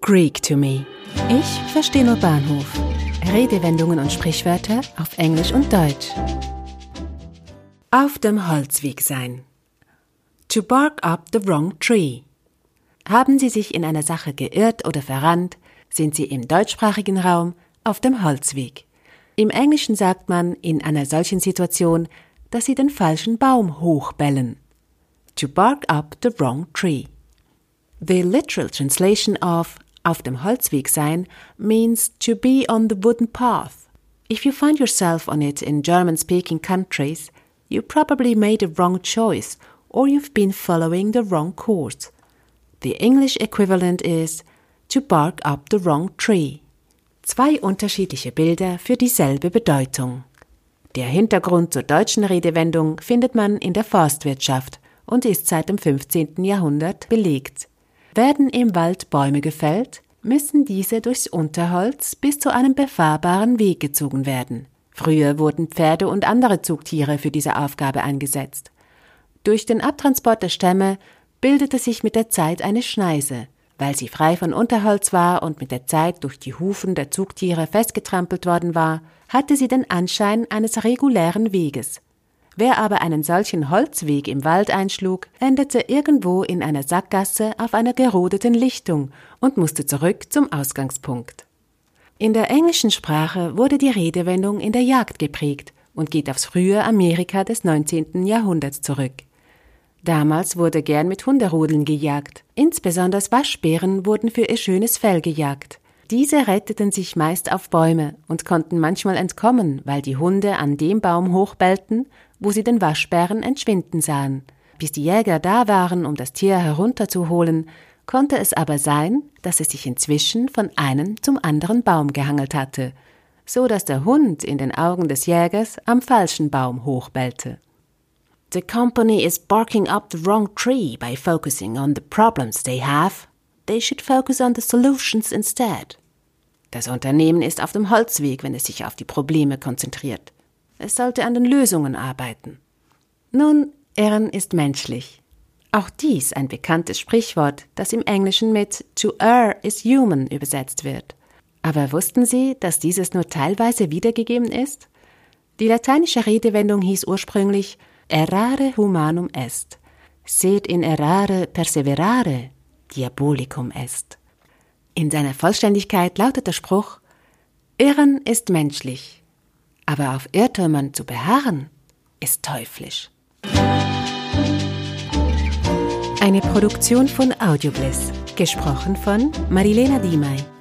Greek to me. Ich verstehe nur Bahnhof. Redewendungen und Sprichwörter auf Englisch und Deutsch. Auf dem Holzweg sein. To bark up the wrong tree. Haben Sie sich in einer Sache geirrt oder verrannt, sind Sie im deutschsprachigen Raum auf dem Holzweg. Im Englischen sagt man in einer solchen Situation, dass Sie den falschen Baum hochbellen. To bark up the wrong tree. The literal translation of auf dem Holzweg sein means to be on the wooden path. If you find yourself on it in German speaking countries, you probably made a wrong choice or you've been following the wrong course. The English equivalent is to bark up the wrong tree. Zwei unterschiedliche Bilder für dieselbe Bedeutung. Der Hintergrund zur deutschen Redewendung findet man in der Forstwirtschaft und ist seit dem 15. Jahrhundert belegt. Werden im Wald Bäume gefällt, müssen diese durchs Unterholz bis zu einem befahrbaren Weg gezogen werden. Früher wurden Pferde und andere Zugtiere für diese Aufgabe eingesetzt. Durch den Abtransport der Stämme bildete sich mit der Zeit eine Schneise. Weil sie frei von Unterholz war und mit der Zeit durch die Hufen der Zugtiere festgetrampelt worden war, hatte sie den Anschein eines regulären Weges. Wer aber einen solchen Holzweg im Wald einschlug, endete irgendwo in einer Sackgasse auf einer gerodeten Lichtung und musste zurück zum Ausgangspunkt. In der englischen Sprache wurde die Redewendung in der Jagd geprägt und geht aufs frühe Amerika des 19. Jahrhunderts zurück. Damals wurde gern mit Hunderudeln gejagt. Insbesondere Waschbären wurden für ihr schönes Fell gejagt. Diese retteten sich meist auf Bäume und konnten manchmal entkommen, weil die Hunde an dem Baum hochbellten, wo sie den Waschbären entschwinden sahen. Bis die Jäger da waren, um das Tier herunterzuholen, konnte es aber sein, dass es sich inzwischen von einem zum anderen Baum gehangelt hatte, so dass der Hund in den Augen des Jägers am falschen Baum hochbellte. The company is barking up the wrong tree by focusing on the problems they have. They should focus on the solutions instead. Das Unternehmen ist auf dem Holzweg, wenn es sich auf die Probleme konzentriert. Es sollte an den Lösungen arbeiten. Nun, Irren ist menschlich. Auch dies ein bekanntes Sprichwort, das im Englischen mit to err is human übersetzt wird. Aber wussten Sie, dass dieses nur teilweise wiedergegeben ist? Die lateinische Redewendung hieß ursprünglich errare humanum est, sed in errare perseverare diabolicum est. In seiner Vollständigkeit lautet der Spruch Irren ist menschlich, aber auf Irrtümern zu beharren, ist teuflisch. Eine Produktion von Audiobliss, gesprochen von Marilena Diemey.